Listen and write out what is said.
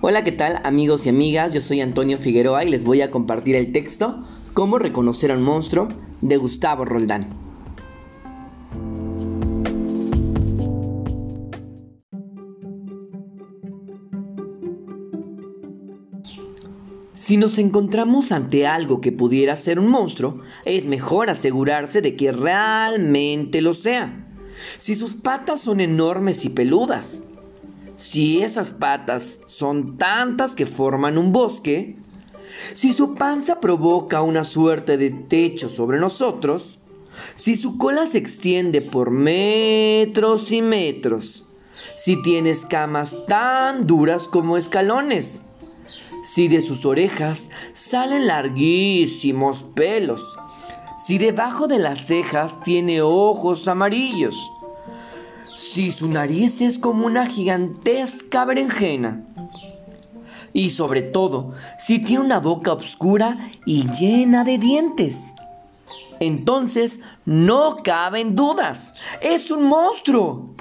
Hola, ¿qué tal amigos y amigas? Yo soy Antonio Figueroa y les voy a compartir el texto Cómo reconocer a un monstruo de Gustavo Roldán. Si nos encontramos ante algo que pudiera ser un monstruo, es mejor asegurarse de que realmente lo sea. Si sus patas son enormes y peludas, si esas patas son tantas que forman un bosque, si su panza provoca una suerte de techo sobre nosotros, si su cola se extiende por metros y metros, si tiene escamas tan duras como escalones, si de sus orejas salen larguísimos pelos, si debajo de las cejas tiene ojos amarillos, si su nariz es como una gigantesca berenjena. Y sobre todo, si tiene una boca oscura y llena de dientes. Entonces, no caben dudas. Es un monstruo.